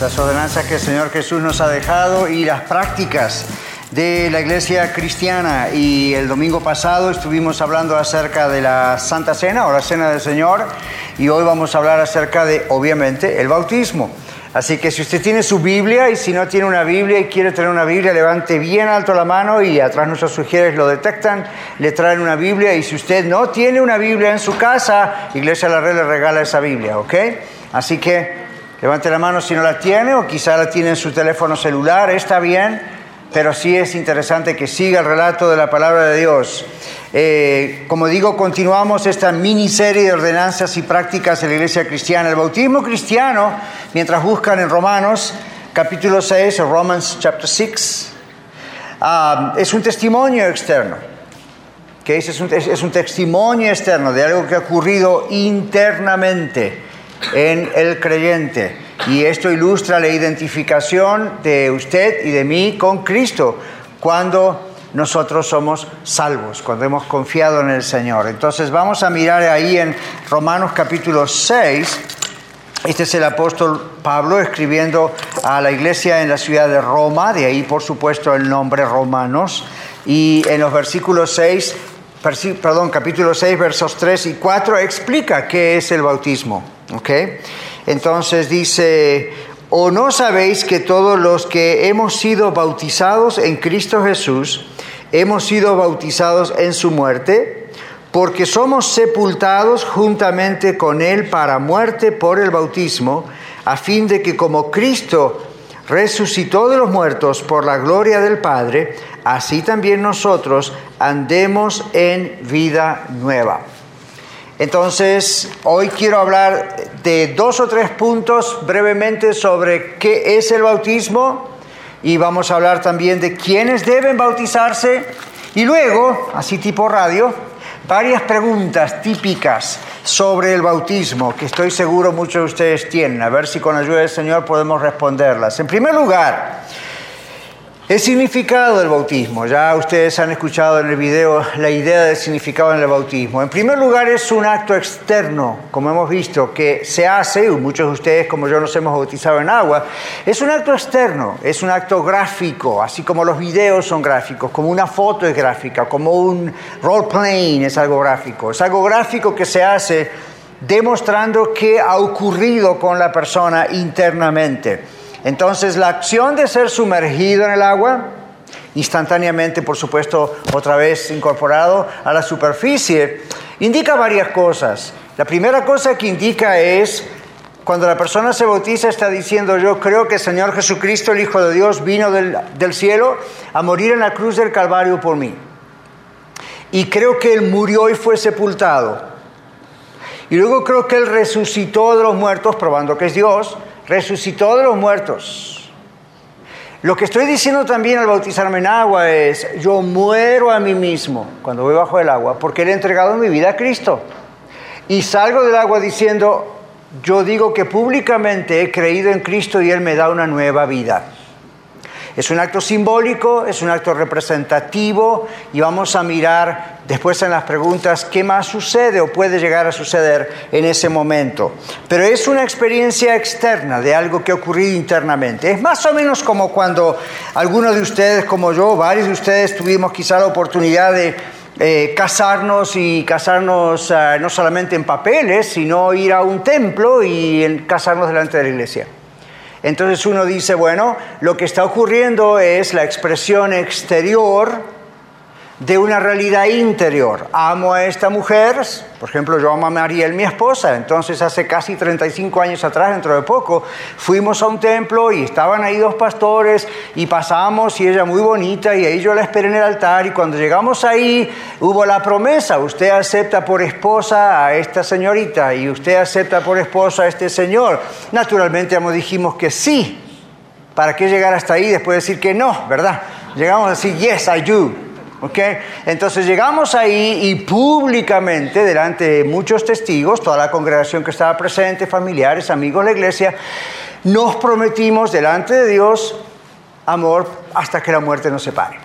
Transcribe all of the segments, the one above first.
Las ordenanzas que el Señor Jesús nos ha dejado y las prácticas de la iglesia cristiana y el domingo pasado estuvimos hablando acerca de la Santa Cena o la Cena del Señor y hoy vamos a hablar acerca de, obviamente, el bautismo. Así que si usted tiene su Biblia y si no tiene una Biblia y quiere tener una Biblia, levante bien alto la mano y atrás nuestros sugieres lo detectan, le traen una Biblia y si usted no tiene una Biblia en su casa, Iglesia la Red le regala esa Biblia, ¿ok? Así que levante la mano si no la tiene o quizá la tiene en su teléfono celular, está bien pero sí es interesante que siga el relato de la palabra de Dios. Eh, como digo, continuamos esta miniserie de ordenanzas y prácticas de la iglesia cristiana. El bautismo cristiano, mientras buscan en Romanos capítulo 6, Romans chapter 6, ah, es un testimonio externo. que es, es un testimonio externo de algo que ha ocurrido internamente en el creyente. Y esto ilustra la identificación de usted y de mí con Cristo cuando nosotros somos salvos, cuando hemos confiado en el Señor. Entonces vamos a mirar ahí en Romanos capítulo 6. Este es el apóstol Pablo escribiendo a la iglesia en la ciudad de Roma, de ahí por supuesto el nombre Romanos. Y en los versículos 6, perdón, capítulo 6, versos 3 y 4 explica qué es el bautismo. ¿Okay? Entonces dice, ¿o no sabéis que todos los que hemos sido bautizados en Cristo Jesús, hemos sido bautizados en su muerte? Porque somos sepultados juntamente con Él para muerte por el bautismo, a fin de que como Cristo resucitó de los muertos por la gloria del Padre, así también nosotros andemos en vida nueva. Entonces, hoy quiero hablar de dos o tres puntos brevemente sobre qué es el bautismo y vamos a hablar también de quiénes deben bautizarse y luego, así tipo radio, varias preguntas típicas sobre el bautismo que estoy seguro muchos de ustedes tienen, a ver si con la ayuda del Señor podemos responderlas. En primer lugar, el significado del bautismo. Ya ustedes han escuchado en el video la idea del significado en el bautismo. En primer lugar es un acto externo, como hemos visto, que se hace, y muchos de ustedes como yo nos hemos bautizado en agua, es un acto externo, es un acto gráfico, así como los videos son gráficos, como una foto es gráfica, como un role playing es algo gráfico. Es algo gráfico que se hace demostrando qué ha ocurrido con la persona internamente. Entonces la acción de ser sumergido en el agua, instantáneamente, por supuesto, otra vez incorporado a la superficie, indica varias cosas. La primera cosa que indica es, cuando la persona se bautiza, está diciendo, yo creo que el Señor Jesucristo, el Hijo de Dios, vino del, del cielo a morir en la cruz del Calvario por mí. Y creo que Él murió y fue sepultado. Y luego creo que Él resucitó de los muertos, probando que es Dios, resucitó de los muertos. Lo que estoy diciendo también al bautizarme en agua es, yo muero a mí mismo cuando voy bajo el agua porque he entregado mi vida a Cristo. Y salgo del agua diciendo, yo digo que públicamente he creído en Cristo y Él me da una nueva vida. Es un acto simbólico, es un acto representativo y vamos a mirar después en las preguntas qué más sucede o puede llegar a suceder en ese momento. Pero es una experiencia externa de algo que ha ocurrido internamente. Es más o menos como cuando algunos de ustedes, como yo, varios de ustedes tuvimos quizá la oportunidad de eh, casarnos y casarnos eh, no solamente en papeles, sino ir a un templo y casarnos delante de la iglesia. Entonces uno dice, bueno, lo que está ocurriendo es la expresión exterior de una realidad interior. Amo a esta mujer, por ejemplo, yo amo a Mariel, mi esposa, entonces hace casi 35 años atrás, dentro de poco, fuimos a un templo y estaban ahí dos pastores y pasamos y ella muy bonita y ahí yo la esperé en el altar y cuando llegamos ahí hubo la promesa, usted acepta por esposa a esta señorita y usted acepta por esposa a este señor. Naturalmente dijimos que sí, ¿para qué llegar hasta ahí después de decir que no, verdad? Llegamos a decir, yes, I do. ¿Okay? Entonces llegamos ahí y públicamente, delante de muchos testigos, toda la congregación que estaba presente, familiares, amigos de la iglesia, nos prometimos delante de Dios amor hasta que la muerte nos separe.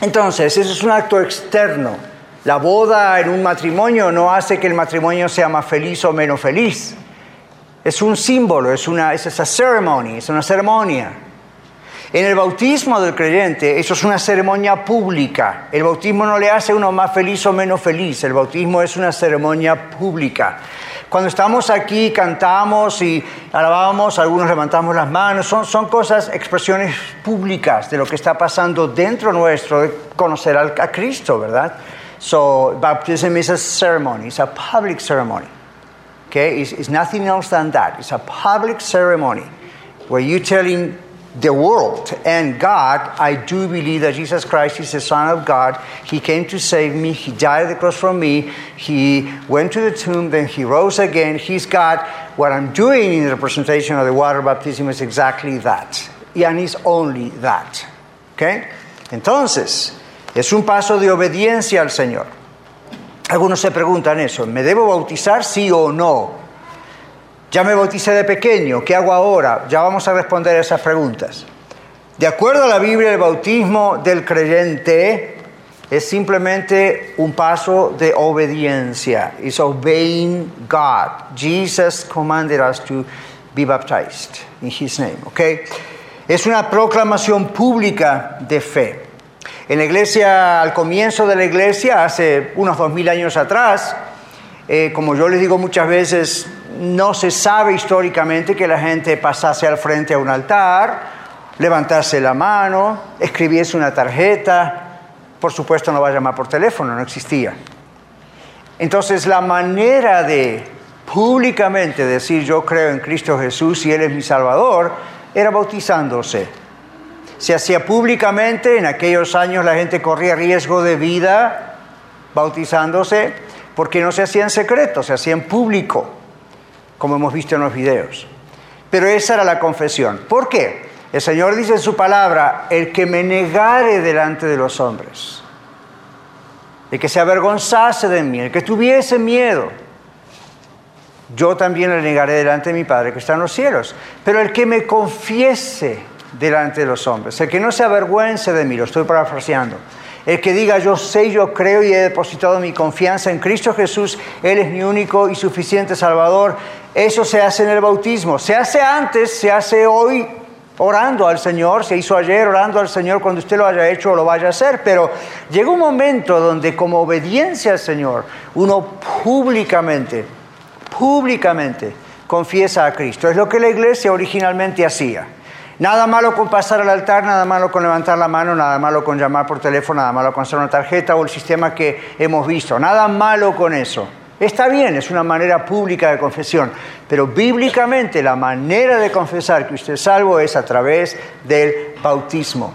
Entonces, eso es un acto externo. La boda en un matrimonio no hace que el matrimonio sea más feliz o menos feliz. Es un símbolo, es una, es esa ceremonia, es una ceremonia. En el bautismo del creyente, eso es una ceremonia pública. El bautismo no le hace a uno más feliz o menos feliz. El bautismo es una ceremonia pública. Cuando estamos aquí, cantamos y alabamos, algunos levantamos las manos, son, son cosas, expresiones públicas de lo que está pasando dentro nuestro, de conocer a, Cristo, ¿verdad? So, baptism is a ceremony, it's a public ceremony. Okay? It's, it's nothing else than that. It's a public ceremony where you're telling the world and God, I do believe that Jesus Christ is the Son of God. He came to save me. He died at the cross for me. He went to the tomb, then he rose again. He's God. What I'm doing in the representation of the water baptism is exactly that. And it's only that. Okay? Entonces, es un paso de obediencia al Señor. Algunos se preguntan eso, ¿me debo bautizar sí o no? Ya me bauticé de pequeño, ¿qué hago ahora? Ya vamos a responder esas preguntas. De acuerdo a la Biblia, el bautismo del creyente es simplemente un paso de obediencia. It's obeying God. Jesus commanded us to be baptized in His name. Okay? Es una proclamación pública de fe. En la iglesia, al comienzo de la iglesia, hace unos dos mil años atrás, eh, como yo les digo muchas veces, no se sabe históricamente que la gente pasase al frente a un altar, levantase la mano, escribiese una tarjeta, por supuesto no va a llamar por teléfono, no existía. Entonces la manera de públicamente decir yo creo en Cristo Jesús y Él es mi Salvador era bautizándose. Se hacía públicamente, en aquellos años la gente corría riesgo de vida bautizándose, porque no se hacía en secreto, se hacía en público como hemos visto en los videos. Pero esa era la confesión. ¿Por qué? El Señor dice en su palabra, el que me negare delante de los hombres, el que se avergonzase de mí, el que tuviese miedo, yo también le negaré delante de mi Padre que está en los cielos. Pero el que me confiese delante de los hombres, el que no se avergüence de mí, lo estoy parafraseando, el que diga yo sé, yo creo y he depositado mi confianza en Cristo Jesús, Él es mi único y suficiente Salvador, eso se hace en el bautismo. Se hace antes, se hace hoy orando al Señor, se hizo ayer orando al Señor cuando usted lo haya hecho o lo vaya a hacer, pero llega un momento donde como obediencia al Señor, uno públicamente, públicamente confiesa a Cristo. Es lo que la iglesia originalmente hacía. Nada malo con pasar al altar, nada malo con levantar la mano, nada malo con llamar por teléfono, nada malo con hacer una tarjeta o el sistema que hemos visto. Nada malo con eso. Está bien, es una manera pública de confesión, pero bíblicamente la manera de confesar que usted es salvo es a través del bautismo.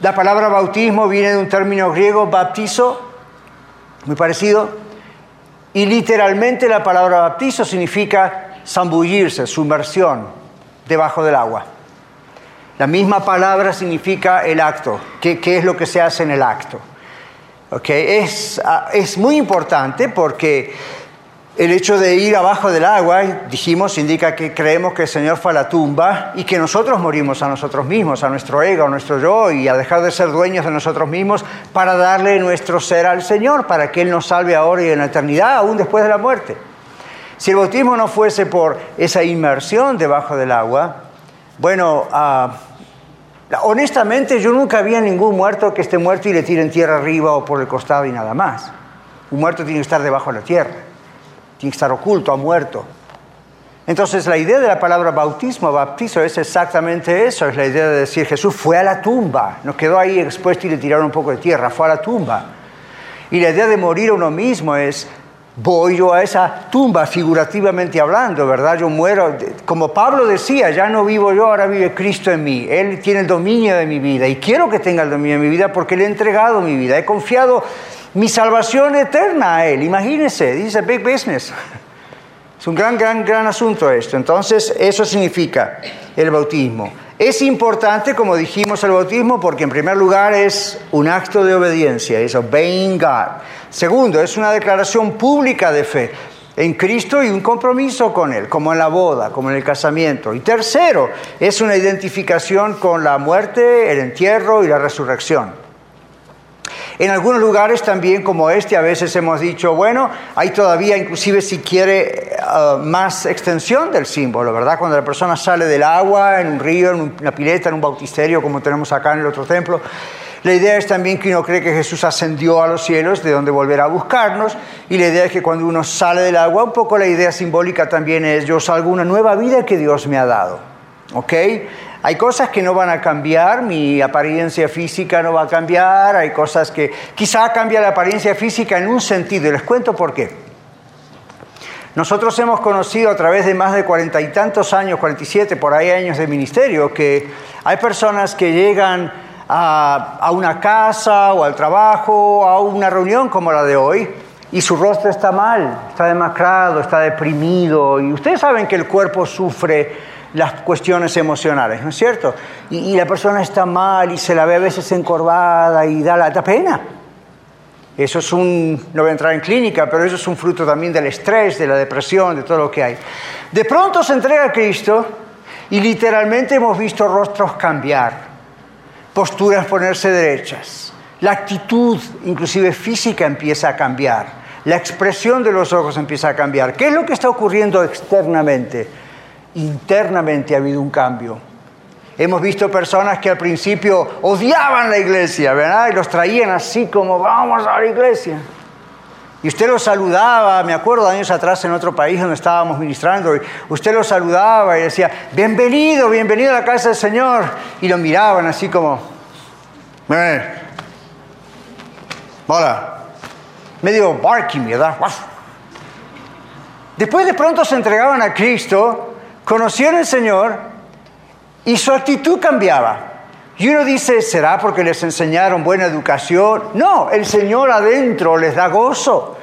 La palabra bautismo viene de un término griego, baptizo, muy parecido, y literalmente la palabra baptizo significa zambullirse, sumersión debajo del agua. La misma palabra significa el acto, qué, es lo que se hace en el acto. Okay, es, ah, es muy importante porque el hecho de ir abajo del agua, dijimos, indica que creemos que el Señor fue a la tumba y que nosotros morimos a nosotros mismos, a nuestro ego, a nuestro yo y a dejar de ser dueños de nosotros mismos para darle nuestro ser al Señor, para que Él nos salve ahora y en la eternidad, aún después de la muerte. Si el bautismo no fuese por esa inmersión debajo del agua, bueno, uh, Honestamente, yo nunca vi a ningún muerto que esté muerto y le tiren tierra arriba o por el costado y nada más. Un muerto tiene que estar debajo de la tierra, tiene que estar oculto, ha muerto. Entonces, la idea de la palabra bautismo, baptizo, es exactamente eso: es la idea de decir Jesús fue a la tumba, no quedó ahí expuesto y le tiraron un poco de tierra, fue a la tumba. Y la idea de morir a uno mismo es voy yo a esa tumba, figurativamente hablando, ¿verdad? Yo muero, como Pablo decía, ya no vivo yo, ahora vive Cristo en mí. Él tiene el dominio de mi vida y quiero que tenga el dominio de mi vida porque le he entregado mi vida, he confiado mi salvación eterna a Él. Imagínense, dice big business. Es un gran, gran, gran asunto esto. Entonces, eso significa el bautismo. Es importante, como dijimos, el bautismo porque en primer lugar es un acto de obediencia, es obeying God. Segundo, es una declaración pública de fe en Cristo y un compromiso con Él, como en la boda, como en el casamiento. Y tercero, es una identificación con la muerte, el entierro y la resurrección. En algunos lugares también como este a veces hemos dicho, bueno, hay todavía inclusive si quiere uh, más extensión del símbolo, ¿verdad? Cuando la persona sale del agua, en un río, en una pileta, en un bautisterio, como tenemos acá en el otro templo. La idea es también que uno cree que Jesús ascendió a los cielos, de donde volverá a buscarnos, y la idea es que cuando uno sale del agua, un poco la idea simbólica también es, yo salgo una nueva vida que Dios me ha dado. ¿Ok? Hay cosas que no van a cambiar, mi apariencia física no va a cambiar, hay cosas que quizá cambia la apariencia física en un sentido, y les cuento por qué. Nosotros hemos conocido a través de más de cuarenta y tantos años, 47 por ahí años de ministerio, que hay personas que llegan a, a una casa o al trabajo, a una reunión como la de hoy, y su rostro está mal, está demacrado, está deprimido, y ustedes saben que el cuerpo sufre las cuestiones emocionales, ¿no es cierto? Y, la persona está mal y se la ve a veces encorvada y da la pena. Eso es un, no voy a entrar en clínica, pero eso es un fruto también del estrés, de la depresión, de todo lo que hay. De pronto se entrega a Cristo y literalmente hemos visto rostros cambiar, posturas ponerse derechas, la actitud, inclusive física, empieza a cambiar, la expresión de los ojos empieza a cambiar. ¿Qué es lo que está ocurriendo externamente? Internamente ha habido un cambio. Hemos visto personas que al principio odiaban la iglesia, ¿verdad? Y los traían así como, vamos a la iglesia. Y usted los saludaba, me acuerdo años atrás en otro país donde estábamos ministrando, y usted los saludaba y decía, bienvenido, bienvenido a la casa del Señor. Y lo miraban así como, hola, medio barking, ¿verdad? Después de pronto se entregaban a Cristo conocieron al Señor y su actitud cambiaba. Y uno dice, ¿será porque les enseñaron buena educación? No, el Señor adentro les da gozo.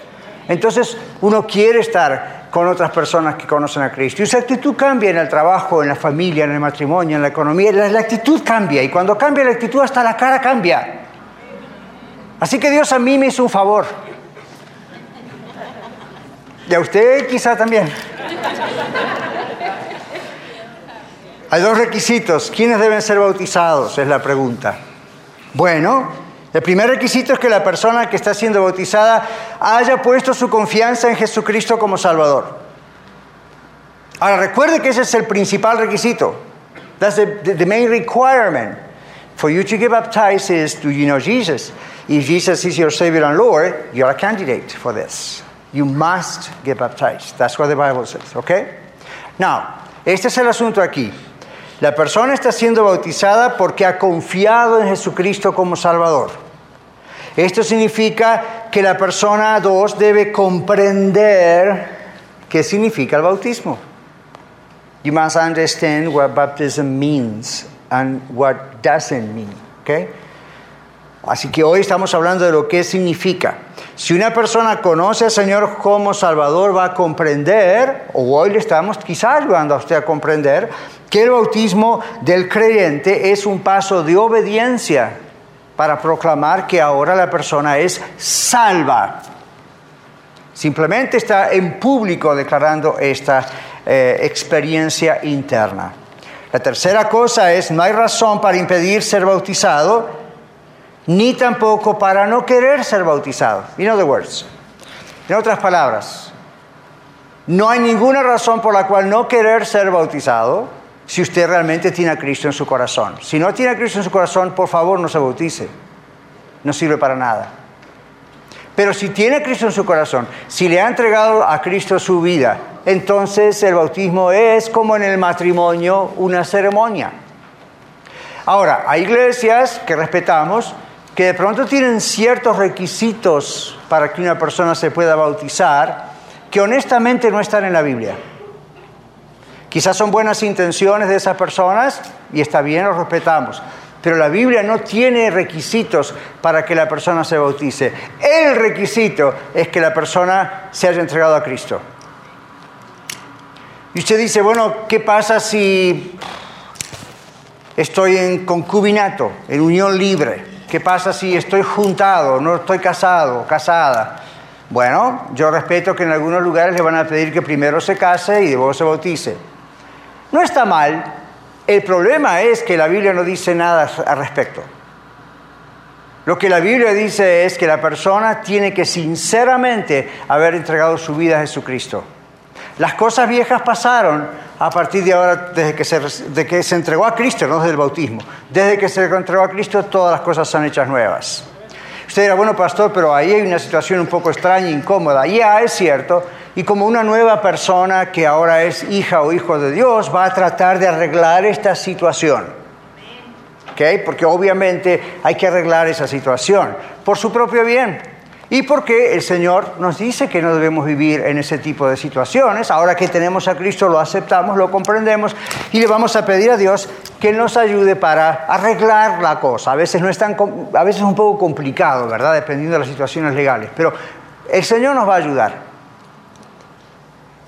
Entonces uno quiere estar con otras personas que conocen a Cristo. Y su actitud cambia en el trabajo, en la familia, en el matrimonio, en la economía. La, actitud cambia. Y cuando cambia la actitud, hasta la cara cambia. Así que Dios a mí me hizo un favor. Y a usted quizá también. Hay dos requisitos. ¿Quiénes deben ser bautizados? Es la pregunta. Bueno, el primer requisito es que la persona que está siendo bautizada haya puesto su confianza en Jesucristo como Salvador. Ahora, recuerde que ese es el principal requisito. That's the, main requirement. For you to get baptized is, do you know Jesus? If Jesus is your Savior and Lord, you're a candidate for this. You must get baptized. That's what the Bible says, okay? Now, este es el asunto aquí. La persona está siendo bautizada porque ha confiado en Jesucristo como Salvador. Esto significa que la persona, dos, debe comprender qué significa el bautismo. You must understand what baptism means and what doesn't mean. Okay? Así que hoy estamos hablando de lo que significa. Si una persona conoce al Señor como Salvador, va a comprender, o hoy le estamos quizás ayudando a usted a comprender, el bautismo del creyente es un paso de obediencia para proclamar que ahora la persona es salva. Simplemente está en público declarando esta eh, experiencia interna. La tercera cosa es, no hay razón para impedir ser bautizado, ni tampoco para no querer ser bautizado. In other words, en otras palabras, no hay ninguna razón por la cual no querer ser bautizado, si usted realmente tiene a Cristo en su corazón. Si no tiene a Cristo en su corazón, por favor no se bautice. No sirve para nada. Pero si tiene a Cristo en su corazón, si le ha entregado a Cristo su vida, entonces el bautismo es como en el matrimonio una ceremonia. Ahora, hay iglesias que respetamos que de pronto tienen ciertos requisitos para que una persona se pueda bautizar que honestamente no están en la Biblia. Quizás son buenas intenciones de esas personas y está bien, los respetamos. Pero la Biblia no tiene requisitos para que la persona se bautice. El requisito es que la persona se haya entregado a Cristo. Y usted dice, bueno, ¿qué pasa si estoy en concubinato, en unión libre. ¿Qué pasa si estoy juntado, no estoy casado, casada? Bueno, yo respeto que en algunos lugares le van a pedir que primero se case y luego se bautice. No está mal, el problema es que la Biblia no dice nada al respecto. Lo que la Biblia dice es que la persona tiene que sinceramente haber entregado su vida a Jesucristo. Las cosas viejas pasaron a partir de ahora, desde que se, entregó a Cristo, no desde el bautismo. Desde que se entregó a Cristo, todas las cosas son hechas nuevas. Usted dirá, bueno, pastor, pero ahí hay una situación un poco extraña, incómoda. Ya es cierto. Y como una nueva persona que ahora es hija o hijo de Dios, va a tratar de arreglar esta situación. Porque obviamente hay que arreglar esa situación por su propio bien. Y porque el Señor nos dice que no debemos vivir en ese tipo de situaciones. Ahora que tenemos a Cristo lo aceptamos, lo comprendemos y le vamos a pedir a Dios que nos ayude para arreglar la cosa. A veces, no es, tan, a veces es un poco complicado, ¿verdad? Dependiendo de las situaciones legales. Pero el Señor nos va a ayudar.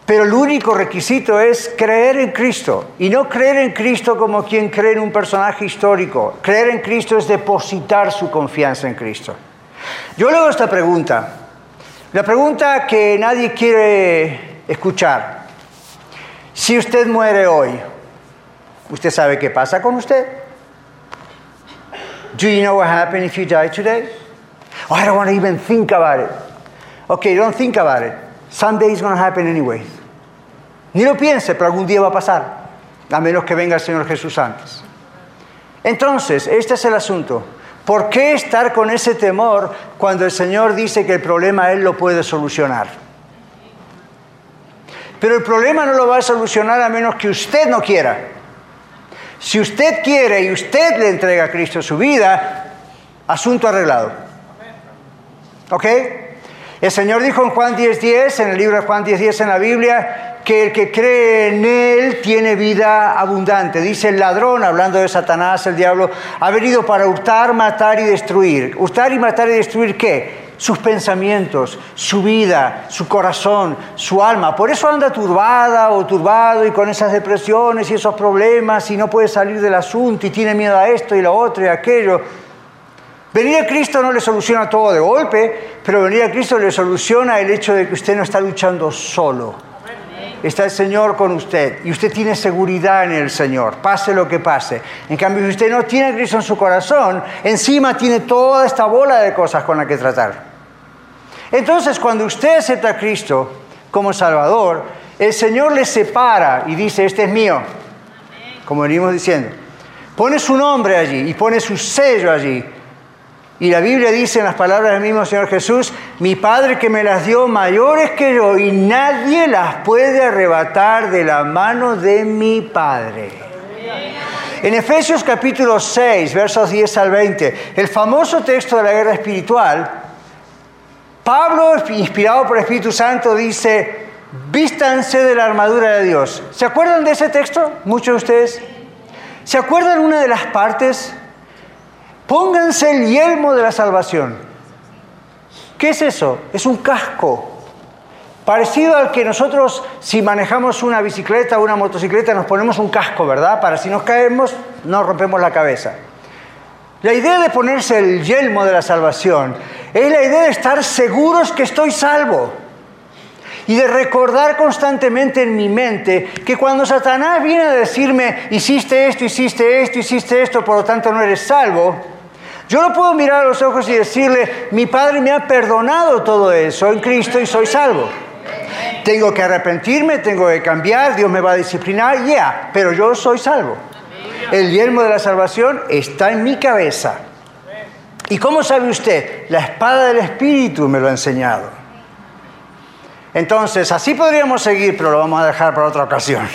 Pero el único requisito es creer en Cristo. Y no creer en Cristo como quien cree en un personaje histórico. Creer en Cristo es depositar su confianza en Cristo. Yo le hago esta pregunta. La pregunta que nadie quiere escuchar. Si usted muere hoy, ¿usted sabe qué pasa con usted? Do you know what happens if you die today? Oh, I don't want to even think about it. Okay, don't think about it. Someday it's going to happen anyway. Ni lo piense, pero algún día va a pasar, a menos que venga el Señor Jesús antes. Entonces, este es el asunto. ¿Por qué estar con ese temor cuando el Señor dice que el problema Él lo puede solucionar? Pero el problema no lo va a solucionar a menos que usted no quiera. Si usted quiere y usted le entrega a Cristo su vida, asunto arreglado. ¿Ok? El Señor dijo en Juan 10:10, 10, en el libro de Juan 10:10 10 en la Biblia, que el que cree en Él tiene vida abundante. Dice el ladrón, hablando de Satanás, el diablo, ha venido para hurtar, matar y destruir. ¿Hurtar y matar y destruir qué? Sus pensamientos, su vida, su corazón, su alma. Por eso anda turbada o turbado y con esas depresiones y esos problemas y no puede salir del asunto y tiene miedo a esto y lo otro y aquello. Venir a Cristo no le soluciona todo de golpe, pero venir a Cristo le soluciona el hecho de que usted no está luchando solo está el Señor con usted y usted tiene seguridad en el Señor, pase lo que pase. En cambio, si usted no tiene Cristo en su corazón, encima tiene toda esta bola de cosas con las que tratar. Entonces, cuando usted acepta a Cristo como Salvador, el Señor le separa y dice, este es mío, como venimos diciendo. Pone su nombre allí y pone su sello allí y la Biblia dice en las palabras del mismo Señor Jesús, mi Padre que me las dio mayores que yo y nadie las puede arrebatar de la mano de mi Padre. En Efesios capítulo 6, versos 10 al 20, el famoso texto de la guerra espiritual, Pablo, inspirado por el Espíritu Santo, dice, vístanse de la armadura de Dios. ¿Se acuerdan de ese texto? Muchos de ustedes. ¿Se acuerdan una de las partes? Pónganse el yelmo de la salvación. ¿Qué es eso? Es un casco. Parecido al que nosotros si manejamos una bicicleta o una motocicleta nos ponemos un casco, ¿verdad? Para si nos caemos no rompemos la cabeza. La idea de ponerse el yelmo de la salvación es la idea de estar seguros que estoy salvo y de recordar constantemente en mi mente que cuando Satanás viene a decirme, hiciste esto, hiciste esto, hiciste esto, por lo tanto no eres salvo, yo no puedo mirar a los ojos y decirle, mi Padre me ha perdonado todo eso en Cristo y soy salvo. Tengo que arrepentirme, tengo que cambiar, Dios me va a disciplinar, ya, pero yo soy salvo. El yelmo de la salvación está en mi cabeza. ¿Y cómo sabe usted? La espada del Espíritu me lo ha enseñado. Entonces, así podríamos seguir, pero lo vamos a dejar para otra ocasión.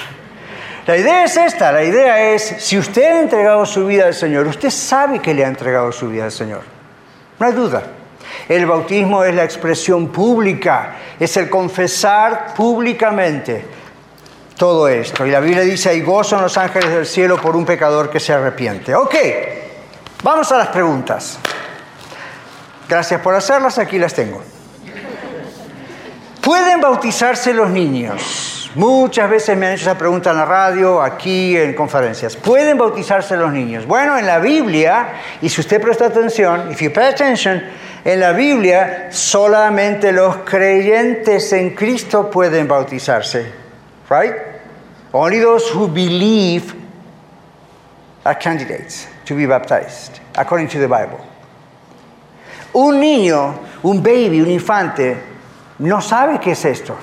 La idea es esta, la idea es, si usted ha entregado su vida al Señor, usted sabe que le ha entregado su vida al Señor. No hay duda. El bautismo es la expresión pública, es el confesar públicamente todo esto. Y la Biblia dice, hay gozo en los ángeles del cielo por un pecador que se arrepiente. Ok, vamos a las preguntas. Gracias por hacerlas, aquí las tengo. ¿Pueden bautizarse los niños? Muchas veces me han hecho esa pregunta en la radio, aquí en conferencias. ¿Pueden bautizarse los niños? Bueno, en la Biblia, y si usted presta atención, if you pay attention, en la Biblia solamente los creyentes en Cristo pueden bautizarse. Right? Only those who believe are candidates to be baptized, according to the Bible. Un niño, un baby, un infante, no sabe qué es esto.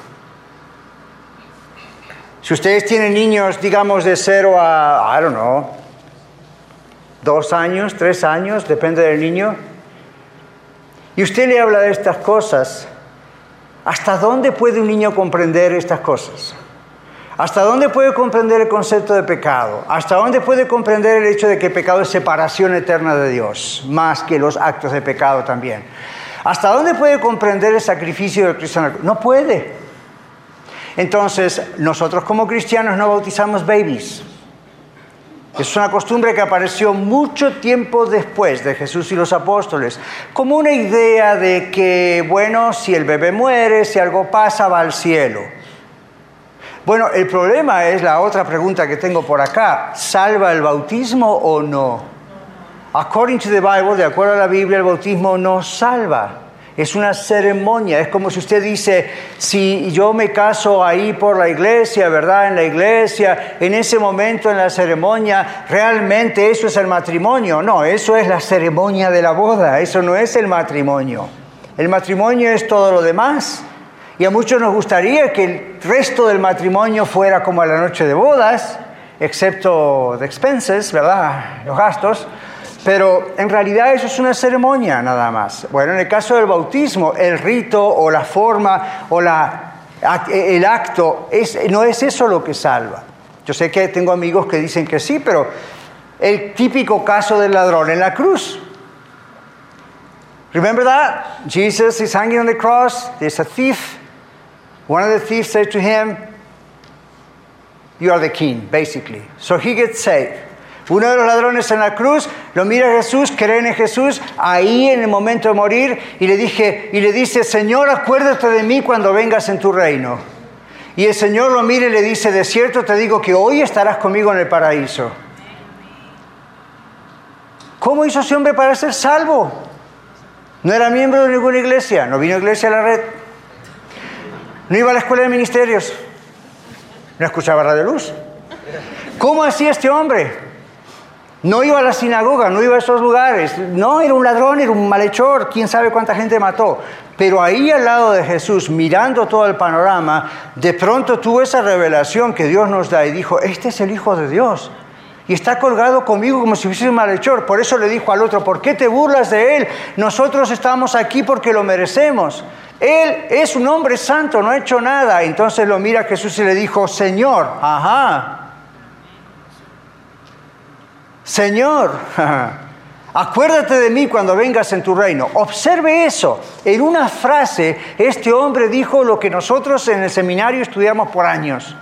Si ustedes tienen niños, digamos, de cero a, I don't know, dos años, tres años, depende del niño, y usted le habla de estas cosas, ¿hasta dónde puede un niño comprender estas cosas? ¿Hasta dónde puede comprender el concepto de pecado? ¿Hasta dónde puede comprender el hecho de que pecado es separación eterna de Dios, más que los actos de pecado también? ¿Hasta dónde puede comprender el sacrificio del cristiano? No puede. Entonces, nosotros como cristianos no bautizamos babies. Es una costumbre que apareció mucho tiempo después de Jesús y los apóstoles, como una idea de que, bueno, si el bebé muere, si algo pasa, va al cielo. Bueno, el problema es la otra pregunta que tengo por acá. ¿Salva el bautismo o no? According to the Bible, de acuerdo a la Biblia, el bautismo no salva. Es una ceremonia, es como si usted dice, si yo me caso ahí por la iglesia, ¿verdad? En la iglesia, en ese momento en la ceremonia, realmente eso es el matrimonio. No, eso es la ceremonia de la boda, eso no es el matrimonio. El matrimonio es todo lo demás. Y a muchos nos gustaría que el resto del matrimonio fuera como a la noche de bodas, excepto de expenses, ¿verdad? Los gastos. Pero en realidad eso es una ceremonia nada más. Bueno, en el caso del bautismo, el rito o la forma o la, el acto, no es eso lo que salva. Yo sé que tengo amigos que dicen que sí, pero el típico caso del ladrón en la cruz. Remember that? Jesus is hanging on the cross. There's a thief. One of the thieves said to him, You are the king, basically. So he gets saved. Uno de los ladrones en la cruz lo mira a Jesús, cree en Jesús, ahí en el momento de morir, y le, dije, y le dice, Señor, acuérdate de mí cuando vengas en tu reino. Y el Señor lo mira y le dice, de cierto te digo que hoy estarás conmigo en el paraíso. ¿Cómo hizo ese hombre para ser salvo? No era miembro de ninguna iglesia, no vino a iglesia a la red, no iba a la escuela de ministerios, no escuchaba Radio Luz. ¿Cómo hacía este hombre? No iba a la sinagoga, no iba a esos lugares. No, era un ladrón, era un malhechor, quién sabe cuánta gente mató. Pero ahí al lado de Jesús, mirando todo el panorama, de pronto tuvo esa revelación que Dios nos da y dijo, este es el Hijo de Dios. Y está colgado conmigo como si fuese un malhechor. Por eso le dijo al otro, ¿por qué te burlas de él? Nosotros estamos aquí porque lo merecemos. Él es un hombre santo, no ha hecho nada. Entonces lo mira Jesús y le dijo, Señor, ajá, Señor, acuérdate de mí cuando vengas en tu reino. Observe eso. En una frase, este hombre dijo lo que nosotros en el seminario estudiamos por años.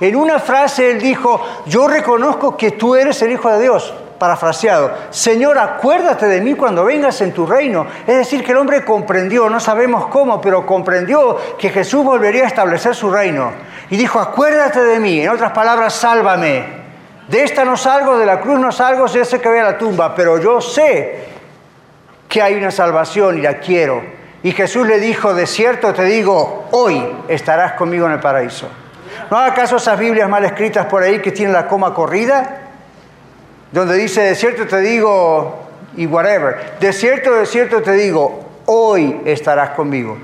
En una frase él dijo, yo reconozco que tú eres el Hijo de Dios. Parafraseado, Señor, acuérdate de mí cuando vengas en tu reino. Es decir, que el hombre comprendió, no sabemos cómo, pero comprendió que Jesús volvería a establecer su reino. Y dijo, acuérdate de mí. En otras palabras, sálvame. De esta no salgo, de la cruz no salgo, sé que voy a la tumba, pero yo sé que hay una salvación y la quiero. Y Jesús le dijo, de cierto te digo, hoy estarás conmigo en el paraíso. ¿No haga caso esas Biblias mal escritas por ahí que tienen la coma corrida? Donde dice, de cierto te digo, y whatever. De cierto, de cierto te digo, hoy estarás conmigo.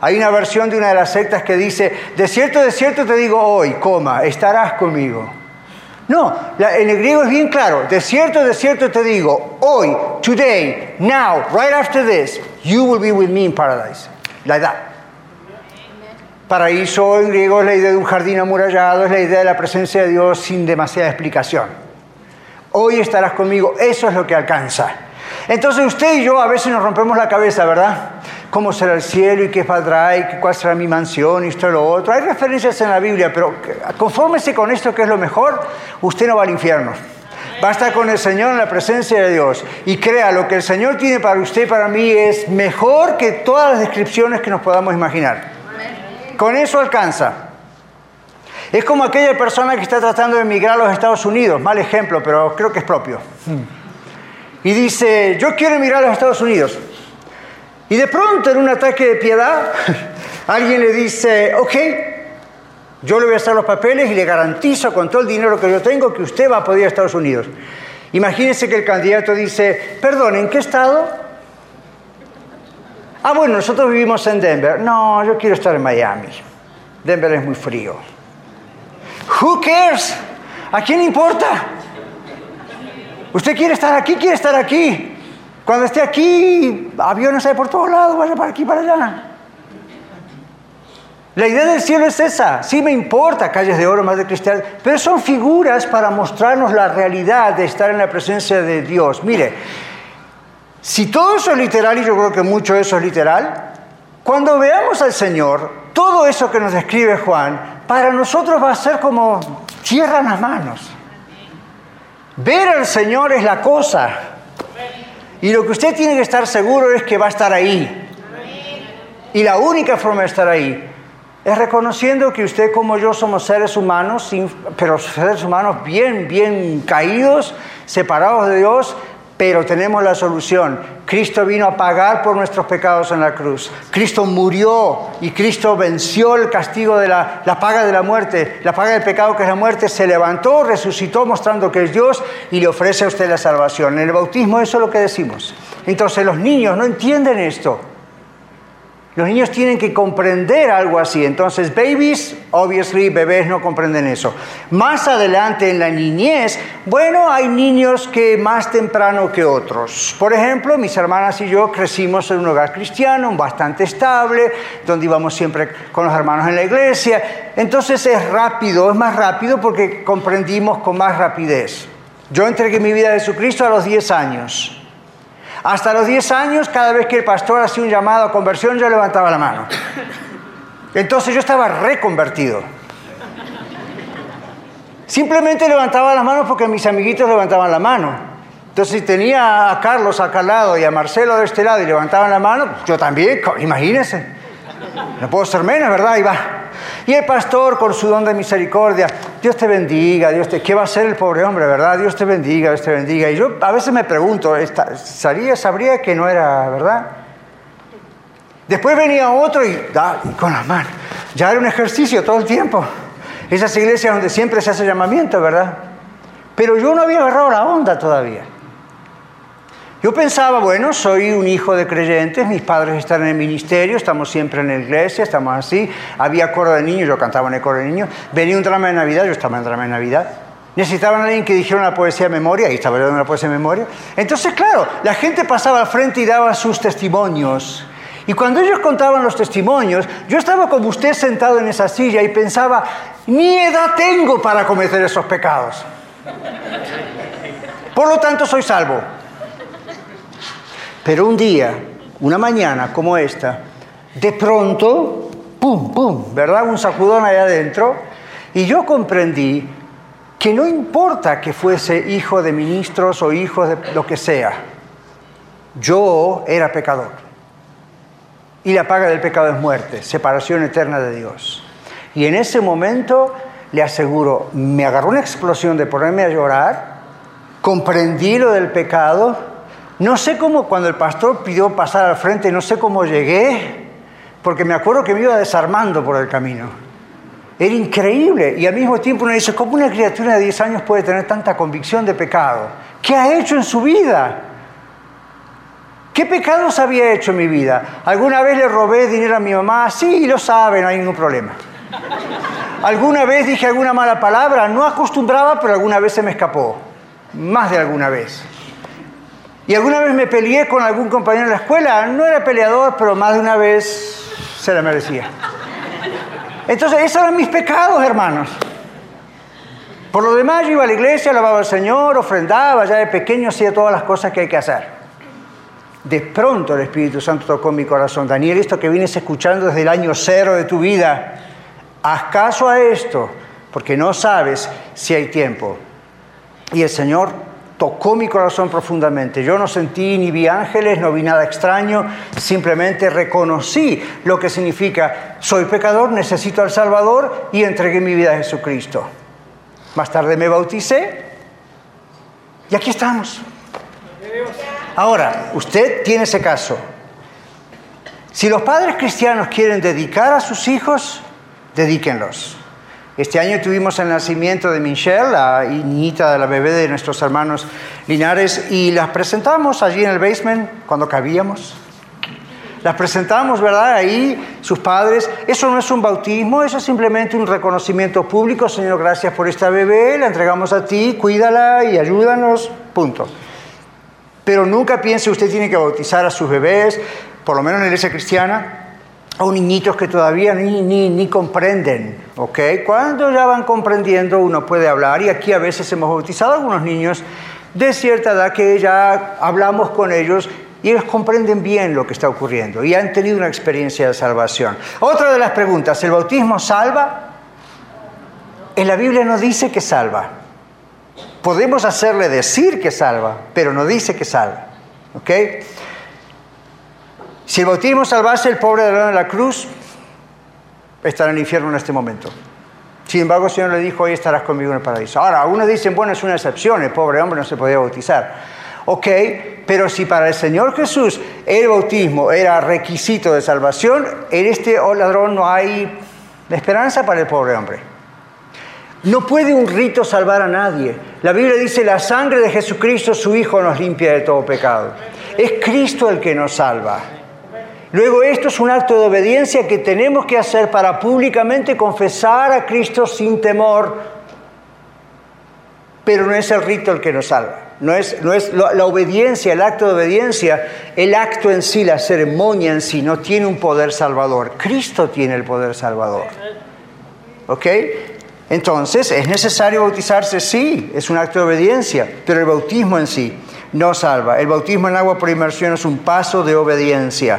Hay una versión de una de las sectas que dice, de cierto, de cierto te digo hoy, coma, estarás conmigo. No, en el griego es bien claro. De cierto, de cierto te digo, hoy, today, now, right after this, you will be with me in paradise. La edad. Paraíso en griego es la idea de un jardín amurallado, es la idea de la presencia de Dios sin demasiada explicación. Hoy estarás conmigo, eso es lo que alcanza. Entonces usted y yo a veces nos rompemos la cabeza, ¿verdad? ¿Cómo será el cielo y qué valdrá y cuál será mi mansión y esto y lo otro? Hay referencias en la Biblia, pero confórmese con esto que es lo mejor, usted no va al infierno. Va a estar con el Señor en la presencia de Dios. Y crea, lo que el Señor tiene para usted para mí es mejor que todas las descripciones que nos podamos imaginar. Con eso alcanza. Es como aquella persona que está tratando de emigrar a los Estados Unidos, mal ejemplo, pero creo que es propio. Y dice, yo quiero emigrar a los Estados Unidos. Y de pronto, en un ataque de piedad, alguien le dice, ok, yo le voy a hacer los papeles y le garantizo con todo el dinero que yo tengo que usted va a poder ir a Estados Unidos. Imagínense que el candidato dice, perdón, ¿en qué estado? Ah, bueno, nosotros vivimos en Denver. No, yo quiero estar en Miami. Denver es muy frío. Who cares? ¿A quién importa? Usted quiere estar aquí, quiere estar aquí. Cuando esté aquí, aviones hay por todos lados, vaya para aquí, para allá. La idea del cielo es esa. Sí me importa calles de oro, más de cristal, pero son figuras para mostrarnos la realidad de estar en la presencia de Dios. Mire, si todo eso es literal, y yo creo que mucho eso es literal, cuando veamos al Señor, todo eso que nos describe Juan, para nosotros va a ser como tierra en las manos. Ver al Señor es la cosa. Y lo que usted tiene que estar seguro es que va a estar ahí. Y la única forma de estar ahí es reconociendo que usted como yo somos seres humanos, pero seres humanos bien, bien caídos, separados de Dios, pero tenemos la solución. Cristo vino a pagar por nuestros pecados en la cruz. Cristo murió y Cristo venció el castigo de la, la, paga de la muerte, la paga del pecado que es la muerte. Se levantó, resucitó mostrando que es Dios y le ofrece a usted la salvación. En el bautismo eso es lo que decimos. Entonces los niños no entienden esto. Los niños tienen que comprender algo así. Entonces, babies, obviously, bebés no comprenden eso. Más adelante en la niñez, bueno, hay niños que más temprano que otros. Por ejemplo, mis hermanas y yo crecimos en un hogar cristiano, bastante estable, donde íbamos siempre con los hermanos en la iglesia. Entonces es rápido, es más rápido porque comprendimos con más rapidez. Yo entregué mi vida a Jesucristo a los 10 años. Hasta los 10 años, cada vez que el pastor hacía un llamado a conversión, yo levantaba la mano. Entonces yo estaba reconvertido. Simplemente levantaba las manos porque mis amiguitos levantaban la mano. Entonces, si tenía a Carlos acá al lado y a Marcelo de este lado y levantaban la mano, yo también, imagínense. No puedo ser menos, ¿verdad? Y va. Y el pastor, con su don de misericordia, Dios te bendiga, Dios te... ¿Qué va a hacer el pobre hombre, verdad? Dios te bendiga, Dios te bendiga. Y yo a veces me pregunto, ¿sabría, sabría que no era verdad? Después venía otro y, da, y con las manos. Ya era un ejercicio todo el tiempo. Esas iglesias donde siempre se hace llamamiento, ¿verdad? Pero yo no había agarrado la onda todavía. Yo pensaba, bueno, soy un hijo de creyentes, mis padres están en el ministerio, estamos siempre en la iglesia, estamos así. Había coro de niños, yo cantaba en el coro de niños. Venía un drama de Navidad, yo estaba en el drama de Navidad. Necesitaban a alguien que dijera una poesía de memoria, ahí estaba yo una poesía de memoria. Entonces, claro, la gente pasaba al frente y daba sus testimonios. Y cuando ellos contaban los testimonios, yo estaba como usted sentado en esa silla y pensaba, ni edad tengo para cometer esos pecados. Por lo tanto, soy salvo. Pero un día, una mañana como esta, de pronto, pum, pum, ¿verdad? Un sacudón allá adentro. Y yo comprendí que no importa que fuese hijo de ministros o hijo de lo que sea, yo era pecador. Y la paga del pecado es muerte, separación eterna de Dios. Y en ese momento, le aseguro, me agarró una explosión de ponerme a llorar, comprendí lo del pecado no sé cómo cuando el pastor pidió pasar al frente, no sé cómo llegué, porque me acuerdo que me iba desarmando por el camino. Era increíble y al mismo tiempo uno dice, ¿cómo una criatura de 10 años puede tener tanta convicción de pecado? ¿Qué ha hecho en su vida? ¿Qué pecados había hecho en mi vida? ¿Alguna vez le robé dinero a mi mamá? Sí, lo sabe, no hay ningún problema. ¿Alguna vez dije alguna mala palabra? No acostumbraba, pero alguna vez se me escapó. Más de alguna vez. Y alguna vez me peleé con algún compañero en la escuela, no era peleador, pero más de una vez se la merecía. Entonces, esos eran mis pecados, hermanos. Por lo demás, yo iba a la iglesia, alababa al Señor, ofrendaba, ya de pequeño hacía todas las cosas que hay que hacer. De pronto el Espíritu Santo tocó mi corazón. Daniel, esto que vienes escuchando desde el año cero de tu vida, haz caso a esto, porque no sabes si hay tiempo. Y el Señor tocó mi corazón profundamente. Yo no sentí ni vi ángeles, no vi nada extraño, simplemente reconocí lo que significa soy pecador, necesito al Salvador y entregué mi vida a Jesucristo. Más tarde me bauticé y aquí estamos. Ahora, usted tiene ese caso. Si los padres cristianos quieren dedicar a sus hijos, dedíquenlos. Este año tuvimos el nacimiento de Michelle, la niñita de la bebé de nuestros hermanos Linares, y las presentamos allí en el basement cuando cabíamos. Las presentamos, ¿verdad? Ahí, sus padres. Eso no es un bautismo, eso es simplemente un reconocimiento público. Señor, gracias por esta bebé, la entregamos a ti, cuídala y ayúdanos, punto. Pero nunca piense usted tiene que bautizar a sus bebés, por lo menos en la iglesia cristiana, o niñitos que todavía ni, ni, ni, comprenden, ¿ok? Cuando ya van comprendiendo uno puede hablar y aquí a veces hemos bautizado a algunos niños de cierta edad que ya hablamos con ellos y ellos comprenden bien lo que está ocurriendo y han tenido una experiencia de salvación. Otra de las preguntas, ¿el bautismo salva? En la Biblia no dice que salva. Podemos hacerle decir que salva, pero no dice que salva, ¿ok? Si el bautismo salvase el pobre de la cruz, estará en el infierno en este momento. Sin embargo, el Señor le dijo, hoy estarás conmigo en el paraíso. Ahora, algunos dicen, bueno, es una excepción, el pobre hombre no se podía bautizar. Ok, pero si para el Señor Jesús el bautismo era requisito de salvación, en este ladrón no hay esperanza para el pobre hombre. No puede un rito salvar a nadie. La Biblia dice, la sangre de Jesucristo, su Hijo, nos limpia de todo pecado. Es Cristo el que nos salva. Luego esto es un acto de obediencia que tenemos que hacer para públicamente confesar a Cristo sin temor, pero no es el rito el que nos salva. No es, es la, obediencia, el acto de obediencia, el acto en sí, la ceremonia en sí, no tiene un poder salvador. Cristo tiene el poder salvador. ¿Ok? Entonces, ¿es necesario bautizarse? Sí, es un acto de obediencia, pero el bautismo en sí no salva. El bautismo en agua por inmersión es un paso de obediencia.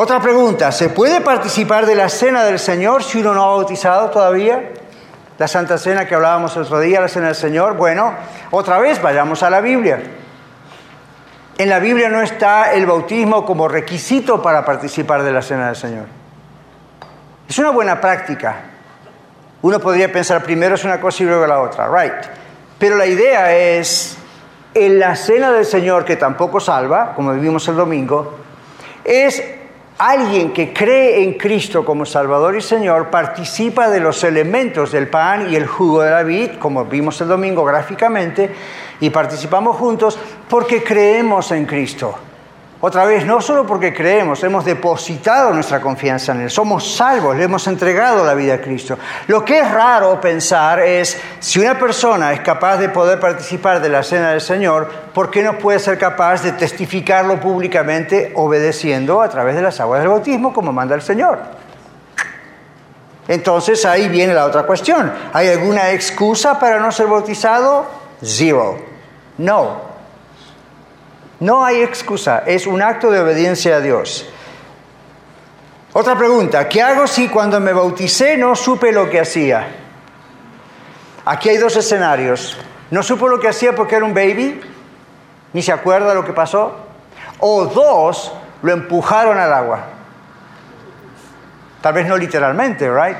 Otra pregunta, ¿se puede participar de la cena del Señor si uno no ha bautizado todavía? La Santa Cena que hablábamos el otro día, la Cena del Señor. Bueno, otra vez vayamos a la Biblia. En la Biblia no está el bautismo como requisito para participar de la Cena del Señor. Es una buena práctica. Uno podría pensar primero es una cosa y luego la otra, right? Pero la idea es, en la Cena del Señor, que tampoco salva, como vivimos el domingo, es Alguien que cree en Cristo como Salvador y Señor participa de los elementos del pan y el jugo de la vid, como vimos el domingo gráficamente, y participamos juntos porque creemos en Cristo. Otra vez, no solo porque creemos, hemos depositado nuestra confianza en Él, somos salvos, le hemos entregado la vida a Cristo. Lo que es raro pensar es, si una persona es capaz de poder participar de la cena del Señor, ¿por qué no puede ser capaz de testificarlo públicamente obedeciendo a través de las aguas del bautismo como manda el Señor? Entonces ahí viene la otra cuestión. ¿Hay alguna excusa para no ser bautizado? Zero. No, no hay excusa, es un acto de obediencia a Dios. Otra pregunta, ¿qué hago si cuando me bauticé no supe lo que hacía? Aquí hay dos escenarios. No supo lo que hacía porque era un baby, ni se acuerda lo que pasó. O dos, lo empujaron al agua. Tal vez no literalmente, ¿right?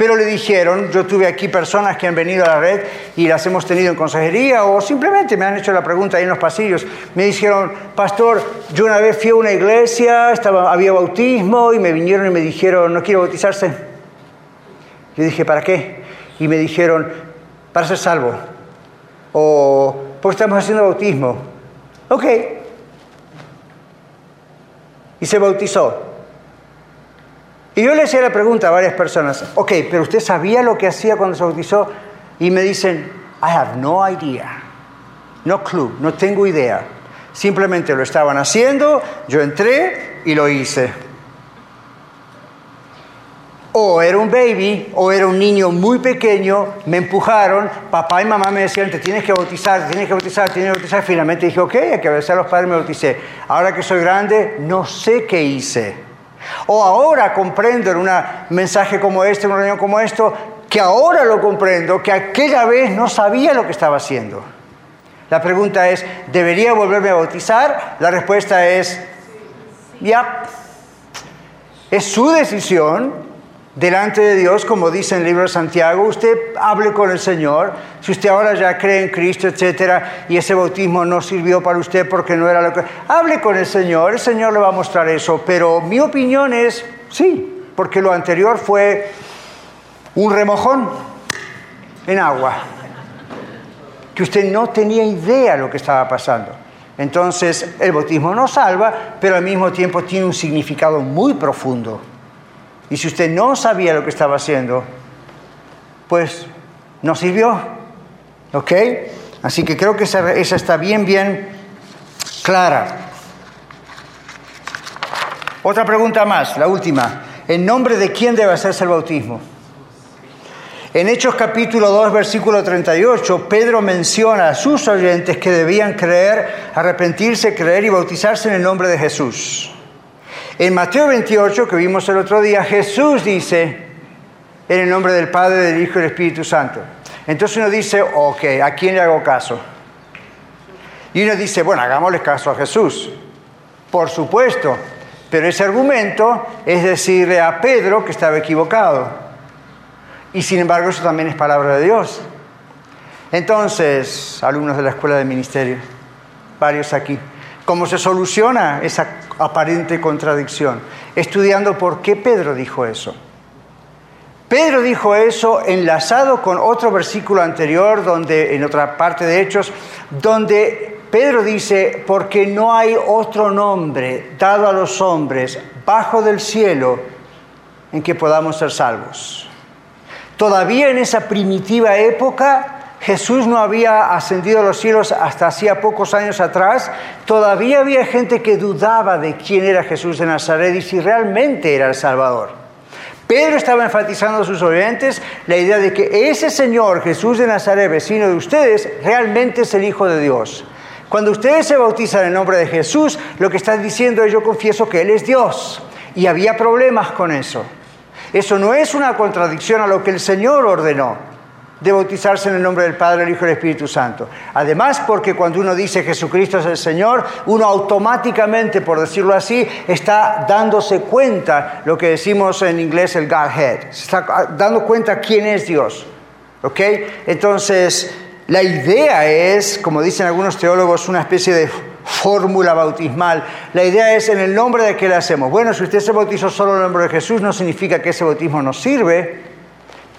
Pero le dijeron, yo tuve aquí personas que han venido a la red y las hemos tenido en consejería o simplemente me han hecho la pregunta ahí en los pasillos. Me dijeron, pastor, yo una vez fui a una iglesia, estaba, había bautismo y me vinieron y me dijeron, ¿no quiero bautizarse? Yo dije, ¿para qué? Y me dijeron, para ser salvo. O, porque estamos haciendo bautismo. Ok. Y se bautizó. Y yo le hacía la pregunta a varias personas, ok, pero usted sabía lo que hacía cuando se bautizó? Y me dicen, I have no idea, no clue, no tengo idea. Simplemente lo estaban haciendo, yo entré y lo hice. O era un baby, o era un niño muy pequeño, me empujaron, papá y mamá me decían, te tienes que bautizar, tienes que bautizar, tienes que bautizar. Finalmente dije, ok, hay que obedecer a los padres, me bauticé. Ahora que soy grande, no sé qué hice. O ahora comprendo en un mensaje como este, en una reunión como esto, que ahora lo comprendo, que aquella vez no sabía lo que estaba haciendo. La pregunta es, ¿debería volverme a bautizar? La respuesta es, ya. Es su decisión delante de Dios, como dice en el libro de Santiago, usted hable con el Señor. Si usted ahora ya cree en Cristo, etcétera, y ese bautismo no sirvió para usted porque no era lo que. Hable con el Señor, el Señor le va a mostrar eso. Pero mi opinión es sí, porque lo anterior fue un remojón en agua, que usted no tenía idea de lo que estaba pasando. Entonces, el bautismo no salva, pero al mismo tiempo tiene un significado muy profundo. Y si usted no sabía lo que estaba haciendo, pues no sirvió. ¿Ok? Así que creo que esa, está bien, bien clara. Otra pregunta más, la última. ¿En nombre de quién debe hacerse el bautismo? En Hechos capítulo 2, versículo 38, Pedro menciona a sus oyentes que debían creer, arrepentirse, creer y bautizarse en el nombre de Jesús. En Mateo 28, que vimos el otro día, Jesús dice, en el nombre del Padre, del Hijo y del Espíritu Santo. Entonces uno dice, ok, ¿a quién le hago caso? Y uno dice, bueno, hagámosle caso a Jesús. Por supuesto, pero ese argumento es decirle a Pedro que estaba equivocado. Y sin embargo eso también es palabra de Dios. Entonces, alumnos de la Escuela de Ministerio, varios aquí, ¿cómo se soluciona esa aparente contradicción? Estudiando por qué Pedro dijo eso. Pedro dijo eso enlazado con otro versículo anterior, donde, en otra parte de Hechos, donde Pedro dice, porque no hay otro nombre dado a los hombres bajo del cielo en que podamos ser salvos. Todavía en esa primitiva época, Jesús no había ascendido a los cielos hasta hacía pocos años atrás. Todavía había gente que dudaba de quién era Jesús de Nazaret y si realmente era el Salvador. Pedro estaba enfatizando a sus oyentes la idea de que ese Señor, Jesús de Nazaret, vecino de ustedes, realmente es el Hijo de Dios. Cuando ustedes se bautizan en nombre de Jesús, lo que están diciendo es yo confieso que Él es Dios. Y había problemas con eso. Eso no es una contradicción a lo que el Señor ordenó de bautizarse en el nombre del Padre, el Hijo y el Espíritu Santo. Además, porque cuando uno dice Jesucristo es el Señor, uno automáticamente, por decirlo así, está dándose cuenta, lo que decimos en inglés el Godhead, se está dando cuenta quién es Dios. ¿Ok? Entonces, la idea es, como dicen algunos teólogos, una especie de fórmula bautismal. La idea es en el nombre de qué le hacemos. Bueno, si usted se bautizó solo en el nombre de Jesús, no significa que ese bautismo no sirve,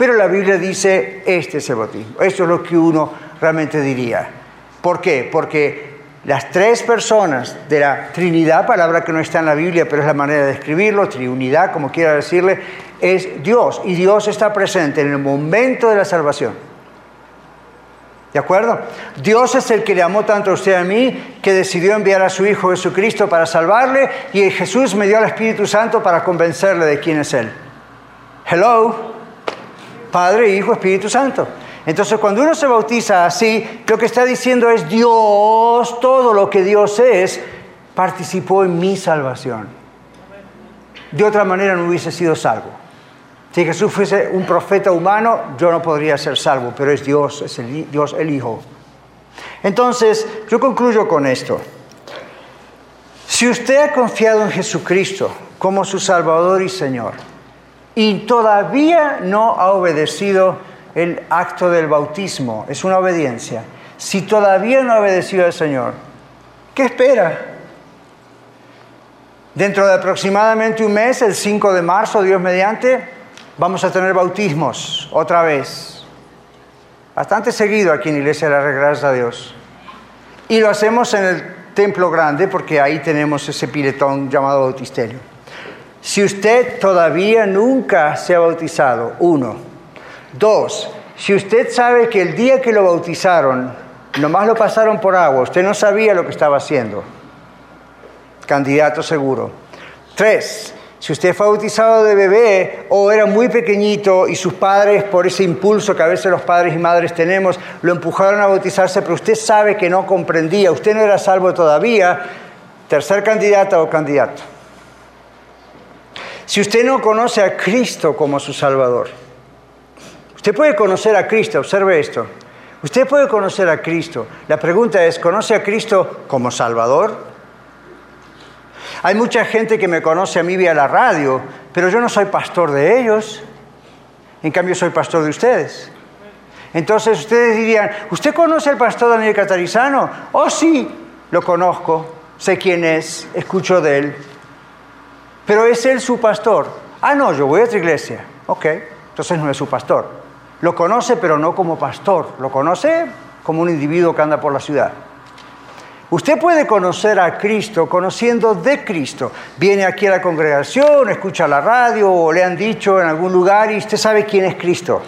pero la Biblia dice, este es el bautismo. Esto es lo que uno realmente diría. ¿Por qué? Porque las tres personas de la Trinidad, palabra que no está en la Biblia, pero es la manera de escribirlo, Trinidad, como quiera decirle, es Dios. Y Dios está presente en el momento de la salvación. ¿De acuerdo? Dios es el que le amó tanto a usted a mí que decidió enviar a su Hijo Jesucristo para salvarle y Jesús me dio al Espíritu Santo para convencerle de quién es Él. Hello, Padre, Hijo, Espíritu Santo. Entonces cuando uno se bautiza así, lo que está diciendo es Dios, todo lo que Dios es, participó en mi salvación. De otra manera no hubiese sido salvo. Si Jesús fuese un profeta humano, yo no podría ser salvo, pero es Dios, es el, Dios el Hijo. Entonces, yo concluyo con esto. Si usted ha confiado en Jesucristo como su Salvador y Señor y todavía no ha obedecido el acto del bautismo, es una obediencia, si todavía no ha obedecido al Señor, ¿qué espera? Dentro de aproximadamente un mes, el 5 de marzo, Dios mediante, vamos a tener bautismos otra vez. Bastante seguido aquí en Iglesia de la Gracias a Dios. Y lo hacemos en el templo grande porque ahí tenemos ese piletón llamado bautisterio. Si usted todavía nunca se ha bautizado, uno. Dos, si usted sabe que el día que lo bautizaron, nomás lo pasaron por agua, usted no sabía lo que estaba haciendo, candidato seguro. Tres, si usted fue bautizado de bebé o era muy pequeñito y sus padres, por ese impulso que a veces los padres y madres tenemos, lo empujaron a bautizarse, pero usted sabe que no comprendía, usted no era salvo todavía, tercer candidato o candidato. Si usted no conoce a Cristo como su Salvador, Usted puede conocer a Cristo, observe esto. Usted puede conocer a Cristo. La pregunta es, ¿conoce a Cristo como Salvador? Hay mucha gente que me conoce a mí vía la radio, pero yo no soy pastor de ellos. En cambio, soy pastor de ustedes. Entonces ustedes dirían, ¿usted conoce al pastor Daniel Catarizano? Oh, sí, lo conozco, sé quién es, escucho de él. Pero es él su pastor. Ah, no, yo voy a otra iglesia. Ok, entonces no es su pastor. Lo conoce, pero no como pastor. Lo conoce como un individuo que anda por la ciudad. Usted puede conocer a Cristo conociendo de Cristo. Viene aquí a la congregación, escucha la radio o le han dicho en algún lugar y usted sabe quién es Cristo.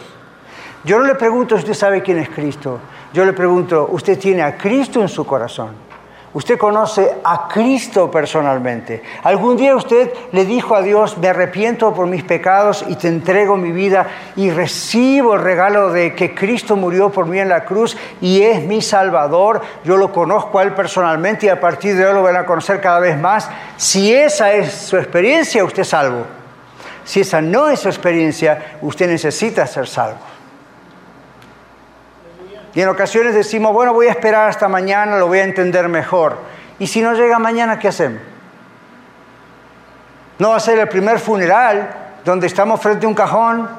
Yo no le pregunto si usted sabe quién es Cristo. Yo le pregunto, ¿usted tiene a Cristo en su corazón? Usted conoce a Cristo personalmente. Algún día usted le dijo a Dios, me arrepiento por mis pecados y te entrego mi vida y recibo el regalo de que Cristo murió por mí en la cruz y es mi Salvador. Yo lo conozco a Él personalmente y a partir de hoy lo van a conocer cada vez más. Si esa es su experiencia, usted es salvo. Si esa no es su experiencia, usted necesita ser salvo. Y en ocasiones decimos, bueno, voy a esperar hasta mañana, lo voy a entender mejor. Y si no llega mañana, ¿qué hacemos? No va a ser el primer funeral donde estamos frente a un cajón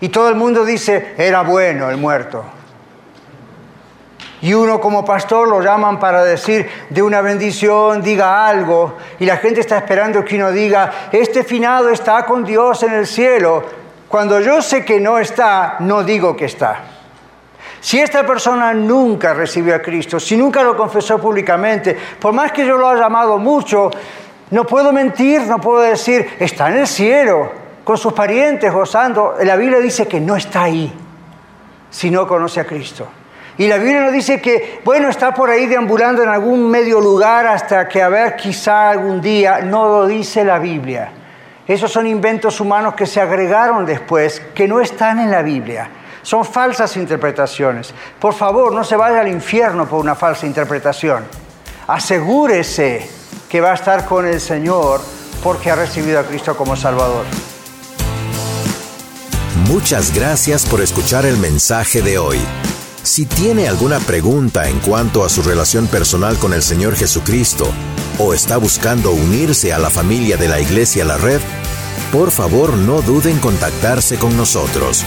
y todo el mundo dice, era bueno el muerto. Y uno como pastor lo llaman para decir de una bendición, diga algo, y la gente está esperando que uno diga, este finado está con Dios en el cielo. Cuando yo sé que no está, no digo que está. Si esta persona nunca recibió a Cristo, si nunca lo confesó públicamente, por más que yo lo haya llamado mucho, no puedo mentir, no puedo decir, está en el cielo, con sus parientes gozando. La Biblia dice que no está ahí si no conoce a Cristo. Y la Biblia no dice que, bueno, está por ahí deambulando en algún medio lugar hasta que a ver quizá algún día. No lo dice la Biblia. Esos son inventos humanos que se agregaron después, que no están en la Biblia. Son falsas interpretaciones. Por favor, no se vaya al infierno por una falsa interpretación. Asegúrese que va a estar con el Señor porque ha recibido a Cristo como Salvador. Muchas gracias por escuchar el mensaje de hoy. Si tiene alguna pregunta en cuanto a su relación personal con el Señor Jesucristo o está buscando unirse a la familia de la Iglesia La Red, por favor no duden en contactarse con nosotros.